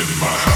in my